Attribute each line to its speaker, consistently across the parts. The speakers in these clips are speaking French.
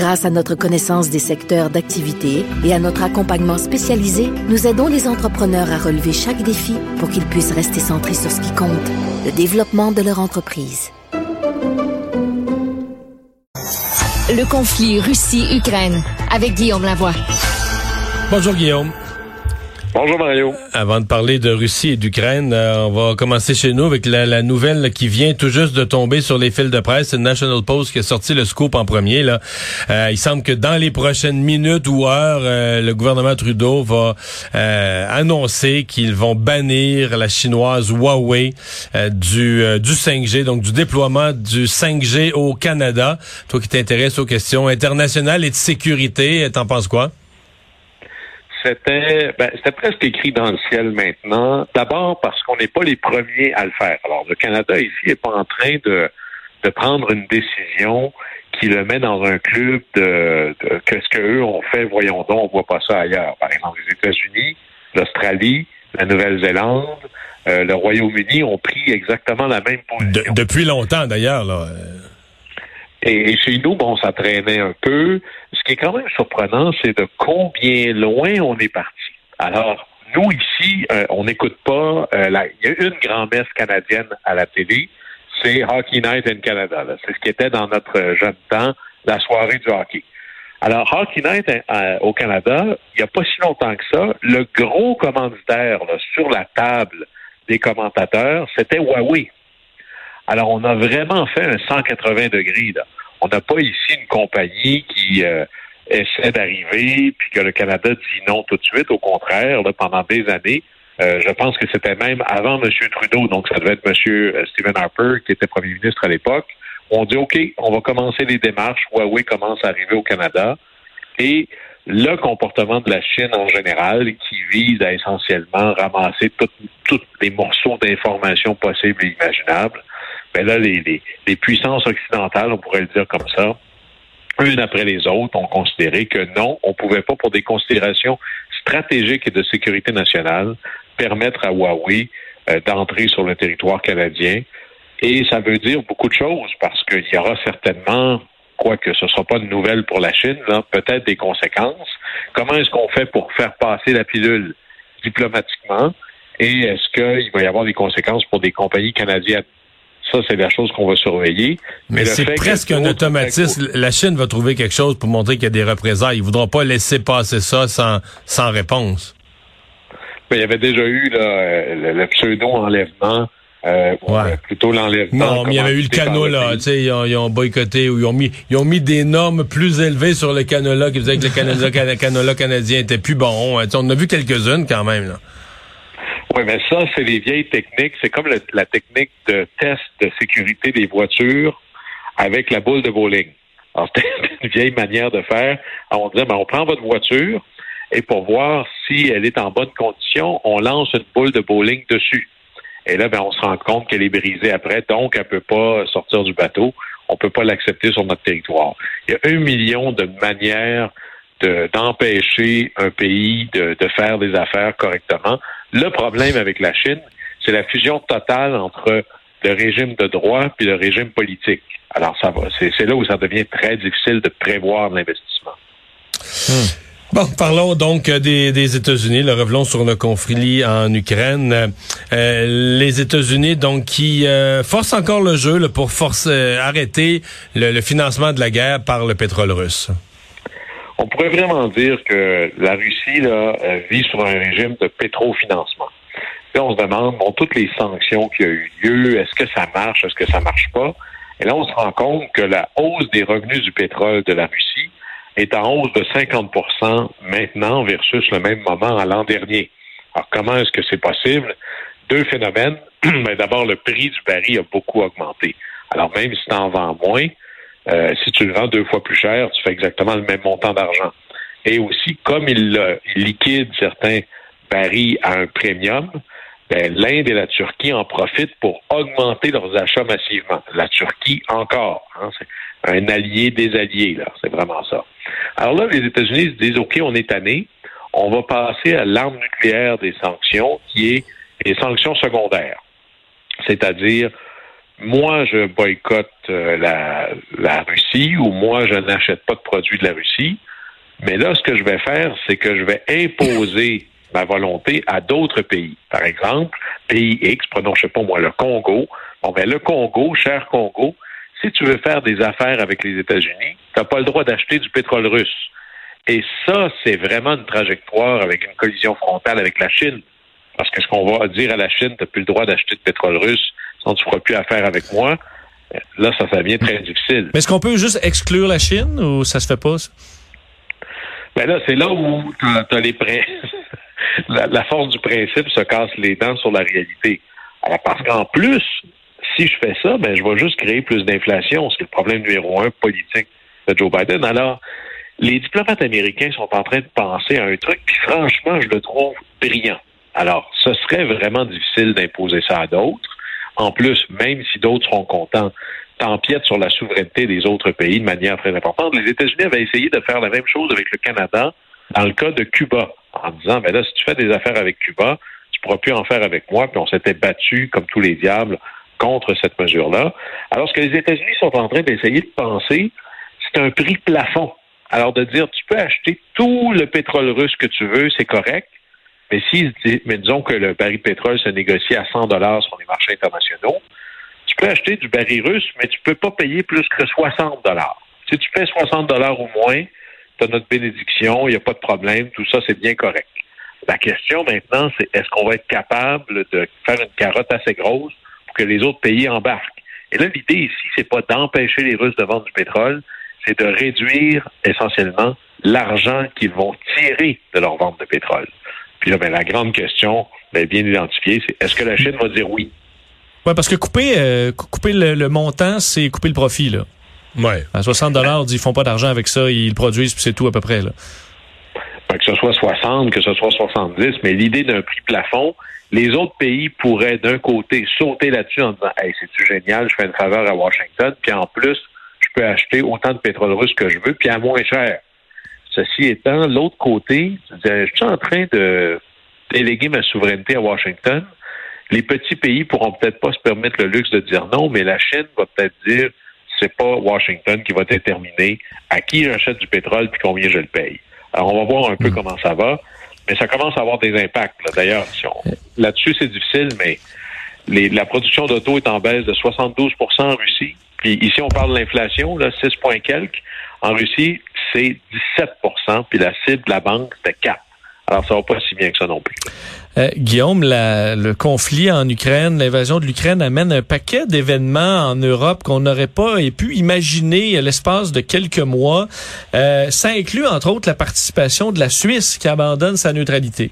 Speaker 1: Grâce à notre connaissance des secteurs d'activité et à notre accompagnement spécialisé, nous aidons les entrepreneurs à relever chaque défi pour qu'ils puissent rester centrés sur ce qui compte, le développement de leur entreprise.
Speaker 2: Le conflit Russie-Ukraine avec Guillaume Lavoie.
Speaker 3: Bonjour Guillaume.
Speaker 4: Bonjour Mario.
Speaker 3: Avant de parler de Russie et d'Ukraine, euh, on va commencer chez nous avec la, nouvelle qui vient tout juste de tomber sur les fils de presse. C'est National Post qui a sorti le scoop en premier. Là. Euh, il semble que dans les prochaines minutes ou heures, euh, le gouvernement Trudeau va annoncer qu'ils vont bannir la chinoise Huawei du, du 5G, donc du déploiement du 5G au Canada. Toi qui t'intéresses aux questions internationales et de sécurité, t'en penses quoi?
Speaker 4: C'était ben, c'était presque écrit dans le ciel maintenant. D'abord parce qu'on n'est pas les premiers à le faire. Alors le Canada ici n'est pas en train de, de prendre une décision qui le met dans un club de, qu'est-ce qu'eux ont fait, voyons donc, on voit pas ça ailleurs. Par exemple, les États-Unis, l'Australie, la Nouvelle-Zélande, euh, le Royaume-Uni ont pris exactement la même position.
Speaker 3: depuis longtemps d'ailleurs, là.
Speaker 4: Et chez nous, bon, ça traînait un peu. Ce qui est quand même surprenant, c'est de combien loin on est parti. Alors, nous ici, euh, on n'écoute pas. Euh, il y a une grand-messe canadienne à la télé, c'est Hockey Night in Canada. C'est ce qui était dans notre jeune temps, la soirée du hockey. Alors, Hockey Night euh, au Canada, il n'y a pas si longtemps que ça, le gros commanditaire sur la table des commentateurs, c'était Huawei. Alors, on a vraiment fait un 180 degrés. Là. On n'a pas ici une compagnie qui euh, essaie d'arriver, puis que le Canada dit non tout de suite. Au contraire, là, pendant des années, euh, je pense que c'était même avant M. Trudeau, donc ça devait être M. Euh, Stephen Harper, qui était premier ministre à l'époque. On dit, OK, on va commencer les démarches. Huawei commence à arriver au Canada. Et le comportement de la Chine en général, qui vise à essentiellement ramasser tous les morceaux d'informations possibles et imaginables, mais ben là, les, puissances occidentales, on pourrait le dire comme ça, une après les autres, ont considéré que non, on ne pouvait pas, pour des considérations stratégiques et de sécurité nationale, permettre à Huawei euh, d'entrer sur le territoire canadien. Et ça veut dire beaucoup de choses parce qu'il y aura certainement, quoique ce ne sera pas de nouvelle pour la Chine, peut-être des conséquences. Comment est-ce qu'on fait pour faire passer la pilule diplomatiquement? Et est-ce qu'il va y avoir des conséquences pour des compagnies canadiennes? Ça, c'est la chose qu'on va surveiller.
Speaker 3: Mais, c'est presque un automatisme. La Chine va trouver quelque chose pour montrer qu'il y a des représailles. Ils ne voudront pas laisser passer ça sans, sans réponse.
Speaker 4: Mais il y avait déjà eu là, le, pseudo-enlèvement. Euh, ouais. plutôt l'enlèvement.
Speaker 3: Non, mais il y avait eu le canola, tu sais, ils, ont, boycotté ou ils ont mis, ils ont mis des normes plus élevées sur le canola qui faisaient que le canola, canola canadien était plus bon. Hein. on en a vu quelques-unes quand même. Là.
Speaker 4: Oui, mais ça, c'est les vieilles techniques. C'est comme la technique de test de sécurité des voitures avec la boule de bowling. C'était une vieille manière de faire. on disait, ben, on prend votre voiture et pour voir si elle est en bonne condition, on lance une boule de bowling dessus. Et là, ben, on se rend compte qu'elle est brisée après, donc elle ne peut pas sortir du bateau. On ne peut pas l'accepter sur notre territoire. Il y a un million de manières d'empêcher un pays de, faire des affaires correctement. Le problème avec la Chine, c'est la fusion totale entre le régime de droit puis le régime politique. Alors, ça va. C'est là où ça devient très difficile de prévoir l'investissement.
Speaker 3: Hmm. Bon, parlons donc des, États-Unis. Le revenons sur le conflit en Ukraine. Euh, les États-Unis, donc, qui euh, forcent encore le jeu pour forcer, arrêter le, financement de la guerre par le pétrole russe.
Speaker 4: On pourrait vraiment dire que la Russie là, euh, vit sur un régime de pétrofinancement. Puis on se demande, bon, toutes les sanctions qui ont eu lieu, est-ce que ça marche, est-ce que ça marche pas? Et là, on se rend compte que la hausse des revenus du pétrole de la Russie est en hausse de 50% maintenant versus le même moment à l'an dernier. Alors, comment est-ce que c'est possible? Deux phénomènes. Mais d'abord, le prix du baril a beaucoup augmenté. Alors, même si tu en vends moins, euh, si tu le vends deux fois plus cher, tu fais exactement le même montant d'argent. Et aussi, comme il, liquide certains barils à un premium, ben, l'Inde et la Turquie en profitent pour augmenter leurs achats massivement. La Turquie encore. Hein, c'est un allié des alliés, là. C'est vraiment ça. Alors là, les États-Unis se disent, OK, on est tanné. On va passer à l'arme nucléaire des sanctions, qui est les sanctions secondaires. C'est-à-dire, moi, je boycotte euh, la, la Russie ou moi, je n'achète pas de produits de la Russie. Mais là, ce que je vais faire, c'est que je vais imposer ma volonté à d'autres pays. Par exemple, pays X, prenons, je sais pas moi, le Congo. Bon, ben, le Congo, cher Congo, si tu veux faire des affaires avec les États-Unis, tu n'as pas le droit d'acheter du pétrole russe. Et ça, c'est vraiment une trajectoire avec une collision frontale avec la Chine. Parce que ce qu'on va dire à la Chine, tu n'as plus le droit d'acheter de pétrole russe, sinon tu ne feras plus affaire avec moi. Là, ça, ça devient très difficile.
Speaker 5: Mais est-ce qu'on peut juste exclure la Chine ou ça se fait pas? Ça?
Speaker 4: Ben là, c'est là où tu as, les prêts. la, force du principe se casse les dents sur la réalité. Alors, parce qu'en plus, si je fais ça, ben, je vais juste créer plus d'inflation, C'est le problème numéro un politique de Joe Biden. Alors, les diplomates américains sont en train de penser à un truc, puis franchement, je le trouve brillant. Alors, ce serait vraiment difficile d'imposer ça à d'autres. En plus, même si d'autres seront contents, t'empiètes sur la souveraineté des autres pays de manière très importante. Les États-Unis avaient essayé de faire la même chose avec le Canada dans le cas de Cuba, en disant, ben là, si tu fais des affaires avec Cuba, tu pourras plus en faire avec moi, puis on s'était battu comme tous les diables contre cette mesure-là. Alors, ce que les États-Unis sont en train d'essayer de penser, c'est un prix plafond. Alors, de dire, tu peux acheter tout le pétrole russe que tu veux, c'est correct, mais si, mais disons que le baril de pétrole se négocie à 100 dollars sur les marchés internationaux, tu peux acheter du baril russe, mais tu peux pas payer plus que 60 dollars. Si tu paies 60 dollars ou moins, tu as notre bénédiction, il n'y a pas de problème, tout ça, c'est bien correct. La question maintenant, c'est est-ce qu'on va être capable de faire une carotte assez grosse pour que les autres pays embarquent? Et là, l'idée ici, c'est pas d'empêcher les Russes de vendre du pétrole, c'est de réduire essentiellement l'argent qu'ils vont tirer de leur vente de pétrole. Puis là, ben, la grande question, ben, bien identifiée, c'est est-ce que la Chine va dire oui?
Speaker 5: Oui, parce que couper, euh, couper le, montant, c'est couper le profit. Là.
Speaker 3: Ouais.
Speaker 5: À 60 dollars, ils font pas d'argent avec ça, ils le produisent, puis c'est tout à peu près. Là.
Speaker 4: que ce soit 60, que ce soit 70, mais l'idée d'un prix plafond, les autres pays pourraient d'un côté sauter là-dessus en disant Hey, c'est-tu génial, je fais une faveur à Washington, puis en plus, je peux acheter autant de pétrole russe que je veux, puis à moins cher. Ceci étant, l'autre côté, je suis en train de déléguer ma souveraineté à Washington. Les petits pays pourront peut-être pas se permettre le luxe de dire non, mais la Chine va peut-être dire c'est pas Washington qui va déterminer à qui j'achète du pétrole puis combien je le paye. Alors, on va voir un peu hmm. comment ça va, mais ça commence à avoir des impacts. D'ailleurs, là-dessus, c'est difficile, mais la production d'auto est en baisse de 72% en Russie. Puis ici, on parle de l'inflation, là, 6 points quelques. En Russie, c'est 17 puis la cible de la banque, c'était 4 alors, ça va pas si bien que ça non plus.
Speaker 5: Euh, Guillaume, le conflit en Ukraine, l'invasion de l'Ukraine amène un paquet d'événements en Europe qu'on n'aurait pas pu imaginer à l'espace de quelques mois. Euh, ça inclut, entre autres, la participation de la Suisse qui abandonne sa neutralité.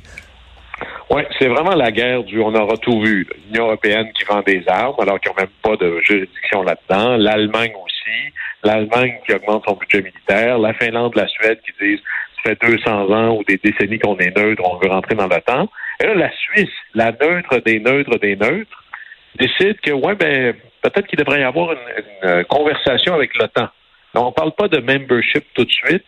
Speaker 4: Oui, c'est vraiment la guerre du on aura tout vu. L'Union européenne qui vend des armes alors qu'ils n'ont même pas de juridiction là-dedans. L'Allemagne aussi. L'Allemagne qui augmente son budget militaire. La Finlande, la Suède qui disent ça fait 200 ans ou des décennies qu'on est neutre, on veut rentrer dans l'OTAN. Et là, la Suisse, la neutre des neutres des neutres, décide que, ouais, ben, peut-être qu'il devrait y avoir une, conversation avec l'OTAN. On ne parle pas de membership tout de suite,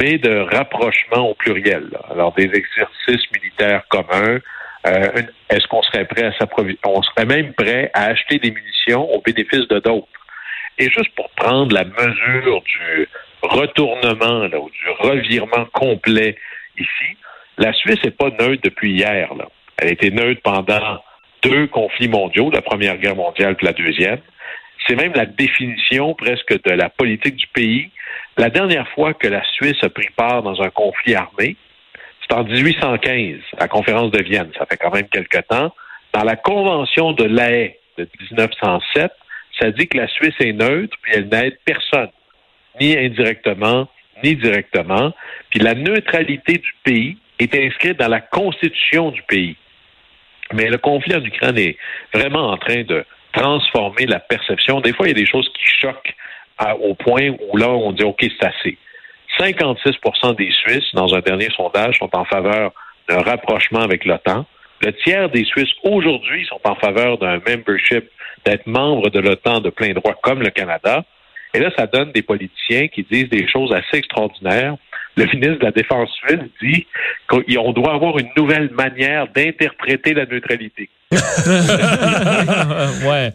Speaker 4: mais de rapprochement au pluriel. Alors, des exercices militaires communs. Euh, est-ce qu'on serait prêt à s'approvisionner? On serait même prêt à acheter des munitions au bénéfice de d'autres? Et juste pour prendre la mesure du retournement là, ou du revirement complet ici, la Suisse n'est pas neutre depuis hier. Là. Elle a été neutre pendant deux conflits mondiaux, la Première Guerre mondiale et la Deuxième. C'est même la définition presque de la politique du pays. La dernière fois que la Suisse a pris part dans un conflit armé, c'est en 1815, à la conférence de Vienne. Ça fait quand même quelque temps. Dans la Convention de La de 1907, ça dit que la Suisse est neutre, puis elle n'aide personne, ni indirectement, ni directement. Puis la neutralité du pays est inscrite dans la constitution du pays. Mais le conflit en Ukraine est vraiment en train de transformer la perception. Des fois, il y a des choses qui choquent au point où là, on dit OK, c'est assez. 56% des Suisses, dans un dernier sondage, sont en faveur d'un rapprochement avec l'OTAN. Le tiers des Suisses aujourd'hui sont en faveur d'un membership, d'être membre de l'OTAN de plein droit comme le Canada. Et là, ça donne des politiciens qui disent des choses assez extraordinaires. Le ministre de la Défense suisse dit qu'on doit avoir une nouvelle manière d'interpréter la neutralité.
Speaker 5: ouais.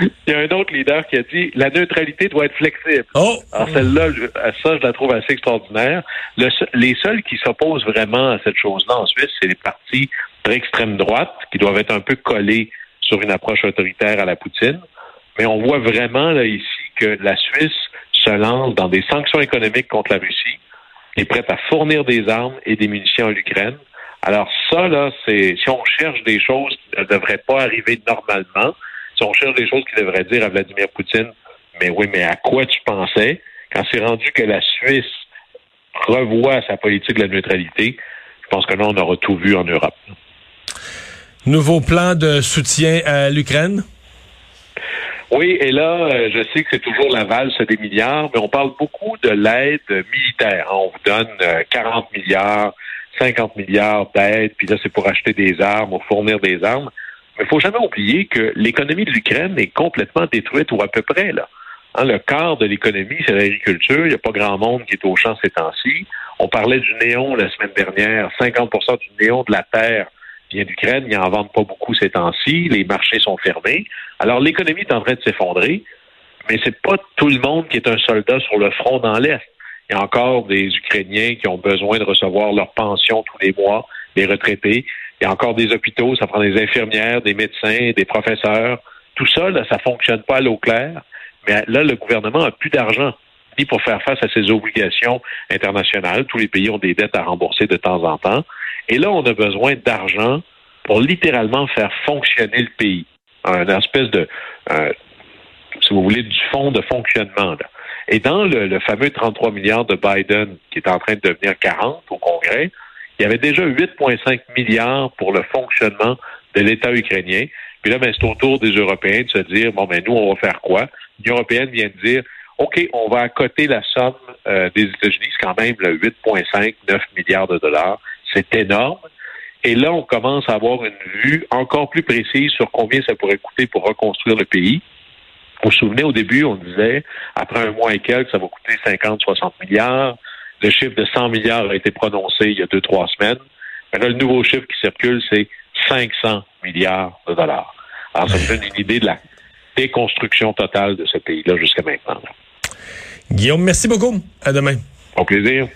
Speaker 4: Il y a un autre leader qui a dit la neutralité doit être flexible.
Speaker 5: Oh!
Speaker 4: Alors celle-là, ça, je la trouve assez extraordinaire. les seuls qui s'opposent vraiment à cette chose-là en Suisse, c'est les partis extrême droite qui doivent être un peu collés sur une approche autoritaire à la Poutine. Mais on voit vraiment là ici que la Suisse se lance dans des sanctions économiques contre la Russie, est prête à fournir des armes et des munitions à l'Ukraine. Alors ça, là, c'est si on cherche des choses qui ne devraient pas arriver normalement, si on cherche des choses qui devraient dire à Vladimir Poutine, mais oui, mais à quoi tu pensais? Quand c'est rendu que la Suisse revoit sa politique de la neutralité? Je pense que là, on aura tout vu en Europe.
Speaker 3: Nouveau plan de soutien à l'Ukraine?
Speaker 4: Oui, et là, euh, je sais que c'est toujours la valse des milliards, mais on parle beaucoup de l'aide militaire. On vous donne 40 euh, milliards, 50 milliards d'aide, puis là, c'est pour acheter des armes ou fournir des armes. Mais il faut jamais oublier que l'économie de l'Ukraine est complètement détruite ou à peu près, là. Hein, le quart de l'économie, c'est l'agriculture. Il n'y a pas grand monde qui est au champ ces temps-ci. On parlait du néon la semaine dernière. 50% du néon de la terre vient d'Ukraine. Ils n'en vendent pas beaucoup ces temps-ci. Les marchés sont fermés. Alors, l'économie est en train de s'effondrer, mais c'est pas tout le monde qui est un soldat sur le front dans l'Est. Il y a encore des Ukrainiens qui ont besoin de recevoir leur pension tous les mois, les retraités. Il y a encore des hôpitaux, ça prend des infirmières, des médecins, des professeurs. Tout ça, là, ça fonctionne pas à l'eau claire. Mais là, le gouvernement a plus d'argent ni pour faire face à ses obligations internationales. Tous les pays ont des dettes à rembourser de temps en temps. Et là, on a besoin d'argent pour littéralement faire fonctionner le pays. Un espèce de, si vous voulez, du fonds de fonctionnement. Et dans le, fameux 33 milliards de Biden, qui est en train de devenir 40 au Congrès, il y avait déjà 8,5 milliards pour le fonctionnement de l'État ukrainien. Puis là, ben, c'est au tour des Européens de se dire, bon, ben, nous, on va faire quoi? L'Union européenne vient de dire, OK, on va accoter la somme euh, des États-Unis, c'est quand même le 8,5, 9 milliards de dollars. C'est énorme. Et là, on commence à avoir une vue encore plus précise sur combien ça pourrait coûter pour reconstruire le pays. Vous vous souvenez, au début, on disait, après un mois et quelques, ça va coûter 50, 60 milliards. Le chiffre de 100 milliards a été prononcé il y a deux, trois semaines. Maintenant, le nouveau chiffre qui circule, c'est 500 milliards de dollars. Alors, ça vous donne une idée de la déconstruction totale de ce pays-là jusqu'à maintenant.
Speaker 3: Guillaume, merci beaucoup. À demain.
Speaker 4: Au plaisir.